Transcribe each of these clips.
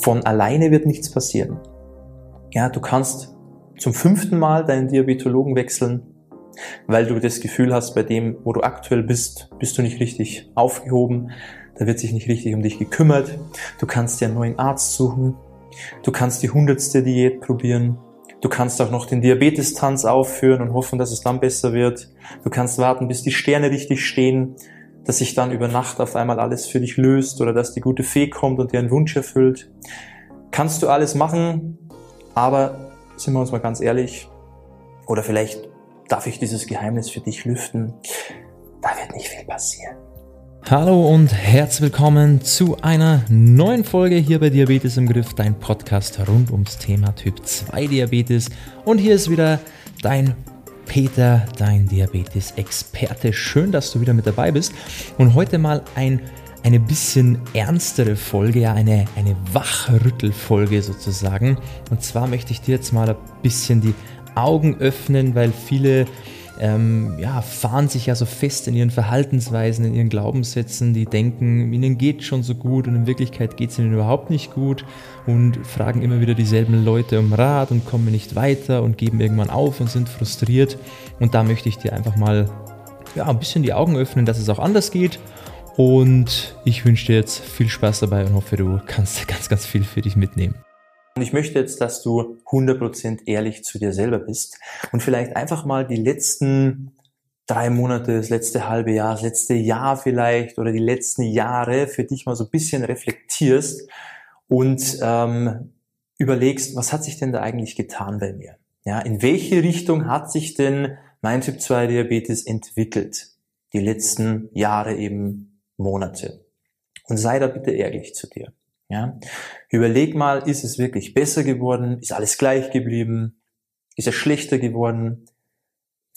Von alleine wird nichts passieren. Ja, du kannst zum fünften Mal deinen Diabetologen wechseln, weil du das Gefühl hast, bei dem, wo du aktuell bist, bist du nicht richtig aufgehoben, da wird sich nicht richtig um dich gekümmert. Du kannst dir einen neuen Arzt suchen, du kannst die hundertste Diät probieren, du kannst auch noch den Diabetes-Tanz aufführen und hoffen, dass es dann besser wird. Du kannst warten, bis die Sterne richtig stehen, dass sich dann über Nacht auf einmal alles für dich löst oder dass die gute Fee kommt und dir einen Wunsch erfüllt. Kannst du alles machen, aber sind wir uns mal ganz ehrlich, oder vielleicht darf ich dieses Geheimnis für dich lüften, da wird nicht viel passieren. Hallo und herzlich willkommen zu einer neuen Folge hier bei Diabetes im Griff, dein Podcast rund ums Thema Typ 2 Diabetes. Und hier ist wieder dein Peter, dein Diabetes-Experte. Schön, dass du wieder mit dabei bist. Und heute mal ein eine bisschen ernstere Folge, ja, eine, eine Wachrüttelfolge sozusagen. Und zwar möchte ich dir jetzt mal ein bisschen die Augen öffnen, weil viele ähm, ja, fahren sich ja so fest in ihren Verhaltensweisen, in ihren Glaubenssätzen, die denken, ihnen geht schon so gut und in Wirklichkeit geht es ihnen überhaupt nicht gut und fragen immer wieder dieselben Leute um Rat und kommen nicht weiter und geben irgendwann auf und sind frustriert. Und da möchte ich dir einfach mal ja, ein bisschen die Augen öffnen, dass es auch anders geht und ich wünsche dir jetzt viel Spaß dabei und hoffe, du kannst ganz, ganz viel für dich mitnehmen. Und ich möchte jetzt, dass du 100% ehrlich zu dir selber bist und vielleicht einfach mal die letzten drei Monate, das letzte halbe Jahr, das letzte Jahr vielleicht oder die letzten Jahre für dich mal so ein bisschen reflektierst und ähm, überlegst, was hat sich denn da eigentlich getan bei mir? Ja, in welche Richtung hat sich denn mein Typ 2 Diabetes entwickelt? Die letzten Jahre eben Monate. Und sei da bitte ehrlich zu dir. Ja? Überleg mal, ist es wirklich besser geworden? Ist alles gleich geblieben? Ist es schlechter geworden?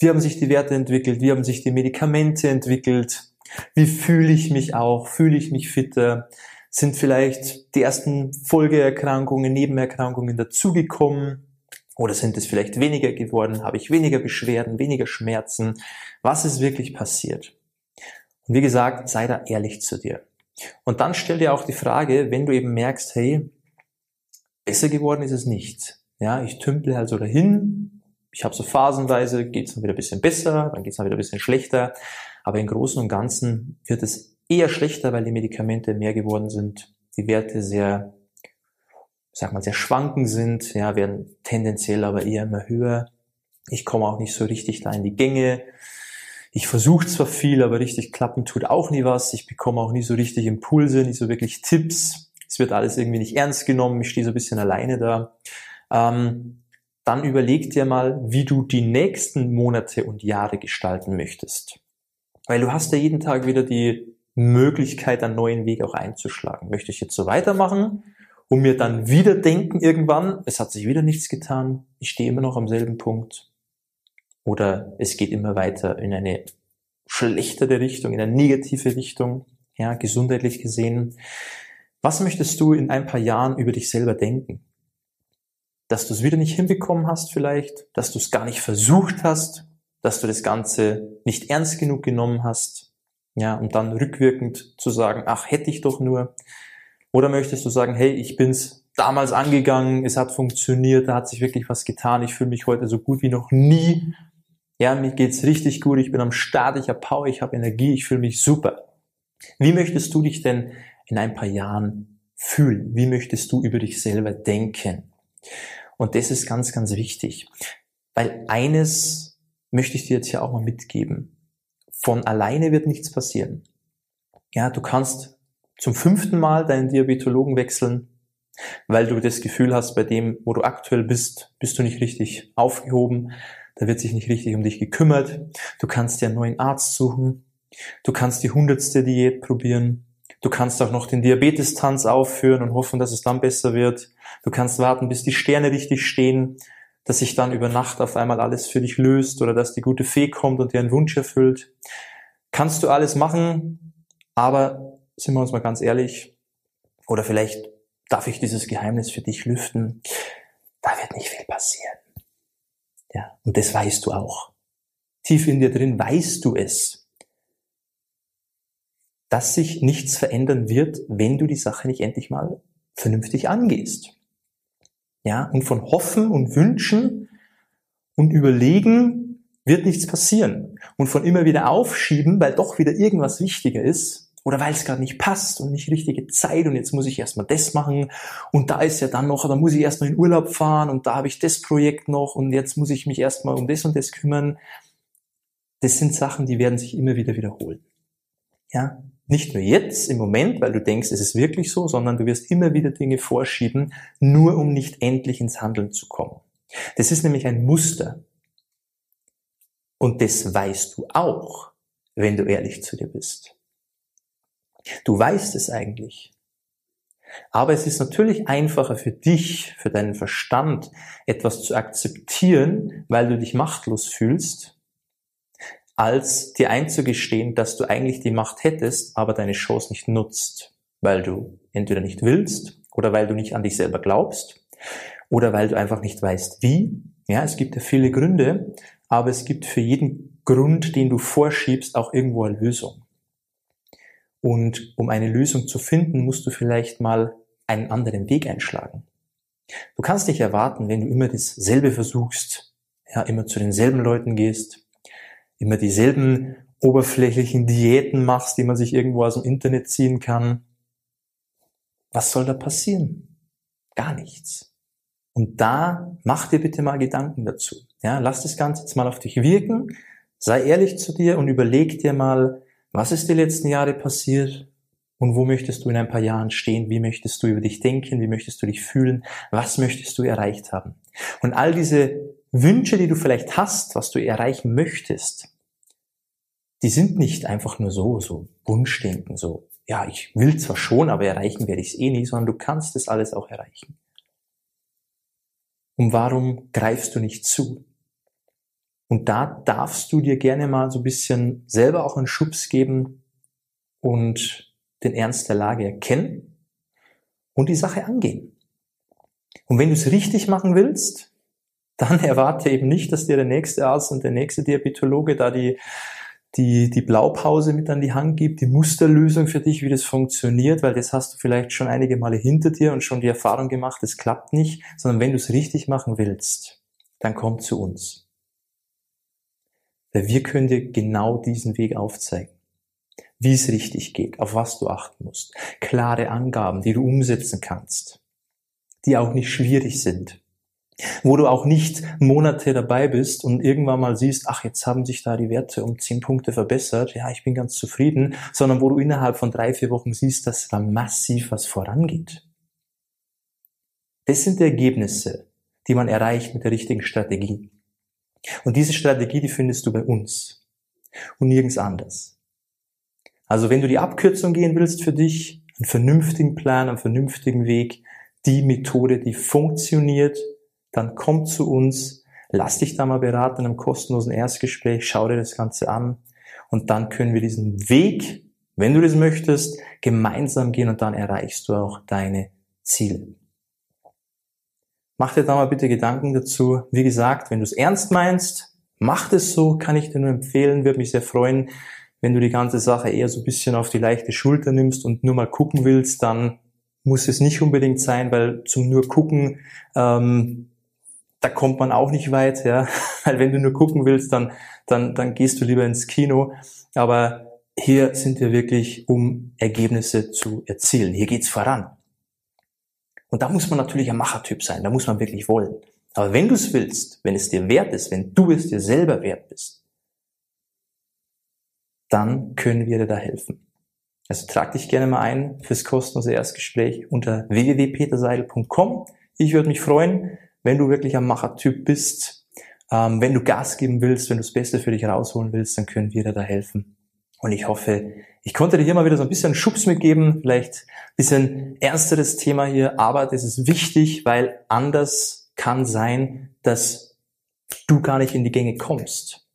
Wie haben sich die Werte entwickelt? Wie haben sich die Medikamente entwickelt? Wie fühle ich mich auch? Fühle ich mich fitter? Sind vielleicht die ersten Folgeerkrankungen, Nebenerkrankungen dazugekommen? Oder sind es vielleicht weniger geworden? Habe ich weniger Beschwerden, weniger Schmerzen? Was ist wirklich passiert? Und wie gesagt, sei da ehrlich zu dir. Und dann stell dir auch die Frage, wenn du eben merkst, hey, besser geworden ist es nicht. Ja, ich tümple halt so dahin. Ich habe so phasenweise, geht es dann wieder ein bisschen besser, dann geht es dann wieder ein bisschen schlechter. Aber im Großen und Ganzen wird es eher schlechter, weil die Medikamente mehr geworden sind, die Werte sehr, sag mal, sehr schwanken sind, ja, werden tendenziell aber eher immer höher. Ich komme auch nicht so richtig da in die Gänge ich versuche zwar viel, aber richtig klappen tut auch nie was. Ich bekomme auch nie so richtig Impulse, nie so wirklich Tipps. Es wird alles irgendwie nicht ernst genommen. Ich stehe so ein bisschen alleine da. Ähm, dann überleg dir mal, wie du die nächsten Monate und Jahre gestalten möchtest. Weil du hast ja jeden Tag wieder die Möglichkeit, einen neuen Weg auch einzuschlagen. Möchte ich jetzt so weitermachen und mir dann wieder denken irgendwann, es hat sich wieder nichts getan, ich stehe immer noch am selben Punkt, oder es geht immer weiter in eine schlechtere Richtung, in eine negative Richtung, ja, gesundheitlich gesehen. Was möchtest du in ein paar Jahren über dich selber denken? Dass du es wieder nicht hinbekommen hast vielleicht, dass du es gar nicht versucht hast, dass du das Ganze nicht ernst genug genommen hast, ja, und dann rückwirkend zu sagen, ach, hätte ich doch nur. Oder möchtest du sagen, hey, ich bin's damals angegangen, es hat funktioniert, da hat sich wirklich was getan, ich fühle mich heute so gut wie noch nie ja, mir geht's richtig gut, ich bin am Start, ich habe Power, ich habe Energie, ich fühle mich super. Wie möchtest du dich denn in ein paar Jahren fühlen? Wie möchtest du über dich selber denken? Und das ist ganz, ganz wichtig, weil eines möchte ich dir jetzt hier auch mal mitgeben. Von alleine wird nichts passieren. Ja, du kannst zum fünften Mal deinen Diabetologen wechseln, weil du das Gefühl hast, bei dem, wo du aktuell bist, bist du nicht richtig aufgehoben da wird sich nicht richtig um dich gekümmert. Du kannst dir einen neuen Arzt suchen. Du kannst die hundertste Diät probieren. Du kannst auch noch den Diabetes-Tanz aufführen und hoffen, dass es dann besser wird. Du kannst warten, bis die Sterne richtig stehen, dass sich dann über Nacht auf einmal alles für dich löst oder dass die gute Fee kommt und dir einen Wunsch erfüllt. Kannst du alles machen, aber sind wir uns mal ganz ehrlich, oder vielleicht darf ich dieses Geheimnis für dich lüften, da wird nicht viel passieren. Ja, und das weißt du auch. Tief in dir drin weißt du es, dass sich nichts verändern wird, wenn du die Sache nicht endlich mal vernünftig angehst. Ja, und von Hoffen und Wünschen und Überlegen wird nichts passieren. Und von immer wieder aufschieben, weil doch wieder irgendwas wichtiger ist, oder weil es gerade nicht passt und nicht richtige Zeit und jetzt muss ich erstmal das machen und da ist ja dann noch, da muss ich erst noch in Urlaub fahren und da habe ich das Projekt noch und jetzt muss ich mich erstmal um das und das kümmern. Das sind Sachen, die werden sich immer wieder wiederholen. Ja, nicht nur jetzt im Moment, weil du denkst, es ist wirklich so, sondern du wirst immer wieder Dinge vorschieben, nur um nicht endlich ins Handeln zu kommen. Das ist nämlich ein Muster. Und das weißt du auch, wenn du ehrlich zu dir bist. Du weißt es eigentlich. Aber es ist natürlich einfacher für dich, für deinen Verstand, etwas zu akzeptieren, weil du dich machtlos fühlst, als dir einzugestehen, dass du eigentlich die Macht hättest, aber deine Chance nicht nutzt, weil du entweder nicht willst oder weil du nicht an dich selber glaubst oder weil du einfach nicht weißt, wie. Ja, es gibt ja viele Gründe, aber es gibt für jeden Grund, den du vorschiebst, auch irgendwo eine Lösung. Und um eine Lösung zu finden, musst du vielleicht mal einen anderen Weg einschlagen. Du kannst nicht erwarten, wenn du immer dasselbe versuchst, ja, immer zu denselben Leuten gehst, immer dieselben oberflächlichen Diäten machst, die man sich irgendwo aus dem Internet ziehen kann. Was soll da passieren? Gar nichts. Und da mach dir bitte mal Gedanken dazu. Ja, lass das Ganze jetzt mal auf dich wirken, sei ehrlich zu dir und überleg dir mal, was ist die letzten Jahre passiert? Und wo möchtest du in ein paar Jahren stehen? Wie möchtest du über dich denken? Wie möchtest du dich fühlen? Was möchtest du erreicht haben? Und all diese Wünsche, die du vielleicht hast, was du erreichen möchtest, die sind nicht einfach nur so, so Wunschdenken, so, ja, ich will zwar schon, aber erreichen werde ich es eh nie, sondern du kannst das alles auch erreichen. Und warum greifst du nicht zu? Und da darfst du dir gerne mal so ein bisschen selber auch einen Schubs geben und den Ernst der Lage erkennen und die Sache angehen. Und wenn du es richtig machen willst, dann erwarte eben nicht, dass dir der nächste Arzt und der nächste Diabetologe da die, die, die Blaupause mit an die Hand gibt, die Musterlösung für dich, wie das funktioniert, weil das hast du vielleicht schon einige Male hinter dir und schon die Erfahrung gemacht, es klappt nicht, sondern wenn du es richtig machen willst, dann komm zu uns. Weil wir können dir genau diesen Weg aufzeigen. Wie es richtig geht, auf was du achten musst. Klare Angaben, die du umsetzen kannst. Die auch nicht schwierig sind. Wo du auch nicht Monate dabei bist und irgendwann mal siehst, ach, jetzt haben sich da die Werte um zehn Punkte verbessert. Ja, ich bin ganz zufrieden. Sondern wo du innerhalb von drei, vier Wochen siehst, dass da massiv was vorangeht. Das sind die Ergebnisse, die man erreicht mit der richtigen Strategie. Und diese Strategie, die findest du bei uns und nirgends anders. Also wenn du die Abkürzung gehen willst für dich, einen vernünftigen Plan, einen vernünftigen Weg, die Methode, die funktioniert, dann komm zu uns, lass dich da mal beraten in einem kostenlosen Erstgespräch, schau dir das Ganze an und dann können wir diesen Weg, wenn du das möchtest, gemeinsam gehen und dann erreichst du auch deine Ziele. Mach dir da mal bitte Gedanken dazu. Wie gesagt, wenn du es ernst meinst, mach es so, kann ich dir nur empfehlen, würde mich sehr freuen. Wenn du die ganze Sache eher so ein bisschen auf die leichte Schulter nimmst und nur mal gucken willst, dann muss es nicht unbedingt sein, weil zum nur gucken, ähm, da kommt man auch nicht weit, ja. Weil wenn du nur gucken willst, dann, dann, dann gehst du lieber ins Kino. Aber hier sind wir wirklich, um Ergebnisse zu erzielen. Hier geht's voran. Und da muss man natürlich ein Machertyp sein, da muss man wirklich wollen. Aber wenn du es willst, wenn es dir wert ist, wenn du es dir selber wert bist, dann können wir dir da helfen. Also trag dich gerne mal ein fürs kostenlose Erstgespräch unter www.peterseidel.com. Ich würde mich freuen, wenn du wirklich ein Machertyp bist. Ähm, wenn du Gas geben willst, wenn du das Beste für dich rausholen willst, dann können wir dir da helfen. Und ich hoffe, ich konnte dir hier mal wieder so ein bisschen Schubs mitgeben, vielleicht ein bisschen ernsteres Thema hier, aber das ist wichtig, weil anders kann sein, dass du gar nicht in die Gänge kommst.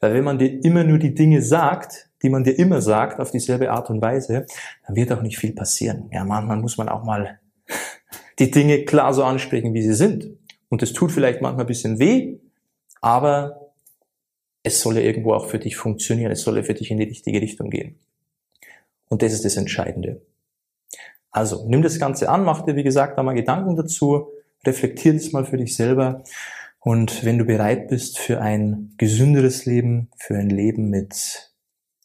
Weil wenn man dir immer nur die Dinge sagt, die man dir immer sagt, auf dieselbe Art und Weise, dann wird auch nicht viel passieren. Ja, manchmal muss man auch mal die Dinge klar so ansprechen, wie sie sind. Und das tut vielleicht manchmal ein bisschen weh, aber es soll ja irgendwo auch für dich funktionieren, es soll ja für dich in die richtige Richtung gehen. Und das ist das Entscheidende. Also, nimm das Ganze an, mach dir, wie gesagt, da mal Gedanken dazu, reflektier das mal für dich selber. Und wenn du bereit bist für ein gesünderes Leben, für ein Leben mit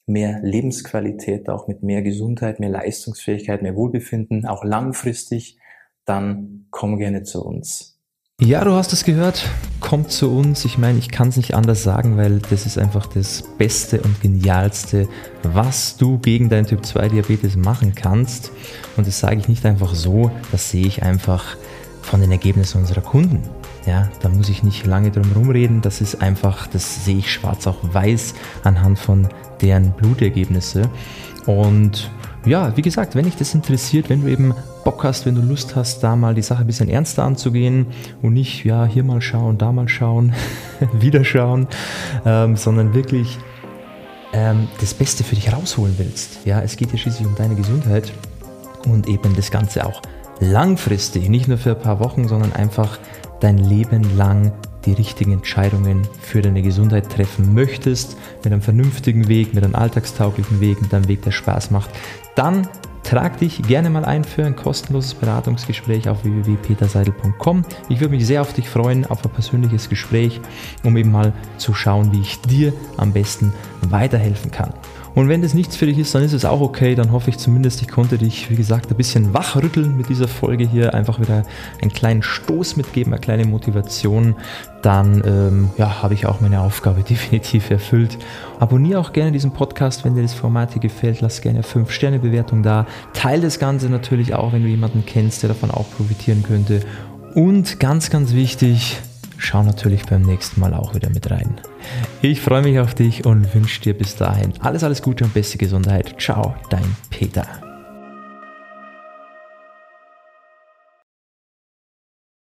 mehr Lebensqualität, auch mit mehr Gesundheit, mehr Leistungsfähigkeit, mehr Wohlbefinden, auch langfristig, dann komm gerne zu uns. Ja, du hast es gehört. Kommt zu uns. Ich meine, ich kann es nicht anders sagen, weil das ist einfach das Beste und Genialste, was du gegen deinen Typ 2 Diabetes machen kannst. Und das sage ich nicht einfach so, das sehe ich einfach von den Ergebnissen unserer Kunden. Ja, da muss ich nicht lange drum rumreden. Das ist einfach, das sehe ich schwarz auf weiß anhand von deren Blutergebnisse. Und ja, wie gesagt, wenn dich das interessiert, wenn du eben Bock hast, wenn du Lust hast, da mal die Sache ein bisschen ernster anzugehen und nicht, ja, hier mal schauen, da mal schauen, wieder schauen, ähm, sondern wirklich ähm, das Beste für dich rausholen willst. Ja, es geht ja schließlich um deine Gesundheit und eben das Ganze auch langfristig, nicht nur für ein paar Wochen, sondern einfach dein Leben lang die richtigen Entscheidungen für deine Gesundheit treffen möchtest, mit einem vernünftigen Weg, mit einem alltagstauglichen Weg, mit einem Weg, der Spaß macht, dann trag dich gerne mal ein für ein kostenloses Beratungsgespräch auf www.peterseidel.com. Ich würde mich sehr auf dich freuen, auf ein persönliches Gespräch, um eben mal zu schauen, wie ich dir am besten weiterhelfen kann. Und wenn das nichts für dich ist, dann ist es auch okay. Dann hoffe ich zumindest, ich konnte dich, wie gesagt, ein bisschen wachrütteln mit dieser Folge hier. Einfach wieder einen kleinen Stoß mitgeben, eine kleine Motivation. Dann ähm, ja, habe ich auch meine Aufgabe definitiv erfüllt. Abonniere auch gerne diesen Podcast, wenn dir das Format hier gefällt. Lass gerne 5-Sterne-Bewertung da. Teile das Ganze natürlich auch, wenn du jemanden kennst, der davon auch profitieren könnte. Und ganz, ganz wichtig, schau natürlich beim nächsten Mal auch wieder mit rein. Ich freue mich auf dich und wünsche dir bis dahin alles, alles Gute und beste Gesundheit. Ciao, dein Peter.